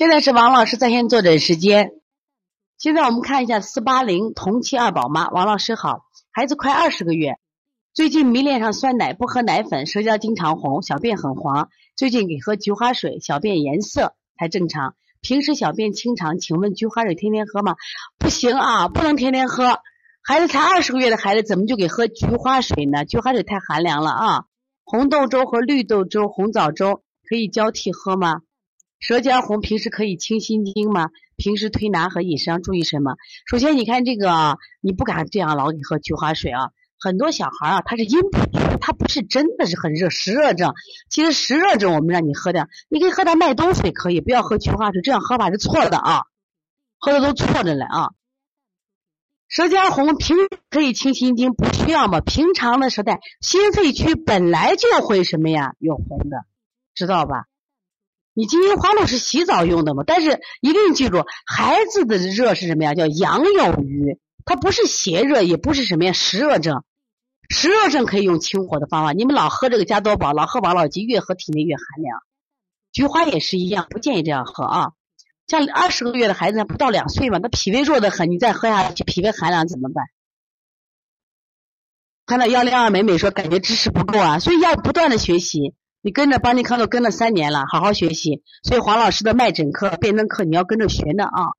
现在是王老师在线坐诊时间。现在我们看一下四八零同期二宝妈，王老师好，孩子快二十个月，最近迷恋上酸奶，不喝奶粉，舌尖经常红，小便很黄，最近给喝菊花水，小便颜色才正常，平时小便清长，请问菊花水天天喝吗？不行啊，不能天天喝。孩子才二十个月的孩子，怎么就给喝菊花水呢？菊花水太寒凉了啊！红豆粥和绿豆粥、红枣粥可以交替喝吗？舌尖红，平时可以清心经吗？平时推拿和饮食上注意什么？首先，你看这个，你不敢这样老给喝菊花水啊。很多小孩啊，他是阴不足，他不是真的是很热湿热症。其实湿热症我们让你喝点，你可以喝点麦冬水，可以不要喝菊花水，这样喝法是错的啊，喝的都错着了啊。舌尖红，平可以清心经，不需要嘛？平常的时代，心肺区本来就会什么呀，有红的，知道吧？你金银花露是洗澡用的嘛？但是一定记住，孩子的热是什么呀？叫阳有余，它不是邪热，也不是什么呀湿热症。湿热症可以用清火的方法。你们老喝这个加多宝，老喝王老吉，越喝体内越寒凉。菊花也是一样，不建议这样喝啊。像二十个月的孩子，不到两岁嘛，他脾胃弱的很，你再喝下去，脾胃寒凉怎么办？看到幺零二美美说，感觉知识不够啊，所以要不断的学习。你跟着邦尼康都跟了三年了，好好学习。所以黄老师的脉诊课、辩证课你要跟着学呢啊！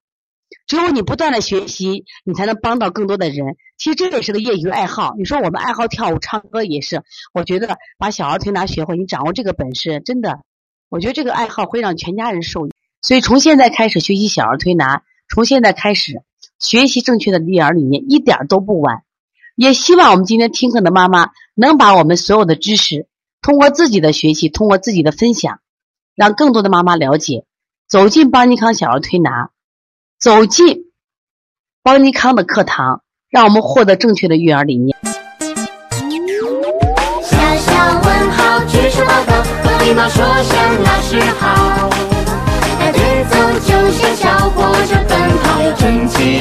只有你不断的学习，你才能帮到更多的人。其实这也是个业余爱好。你说我们爱好跳舞、唱歌也是。我觉得把小儿推拿学会，你掌握这个本事，真的，我觉得这个爱好会让全家人受益。所以从现在开始学习小儿推拿，从现在开始学习正确的育儿理念，一点都不晚。也希望我们今天听课的妈妈能把我们所有的知识。通过自己的学习，通过自己的分享，让更多的妈妈了解，走进邦尼康小儿推拿，走进邦尼康的课堂，让我们获得正确的育儿理念。小小问号，举手报告，和礼貌说声老师好。大节奏就像小火车奔跑，有争气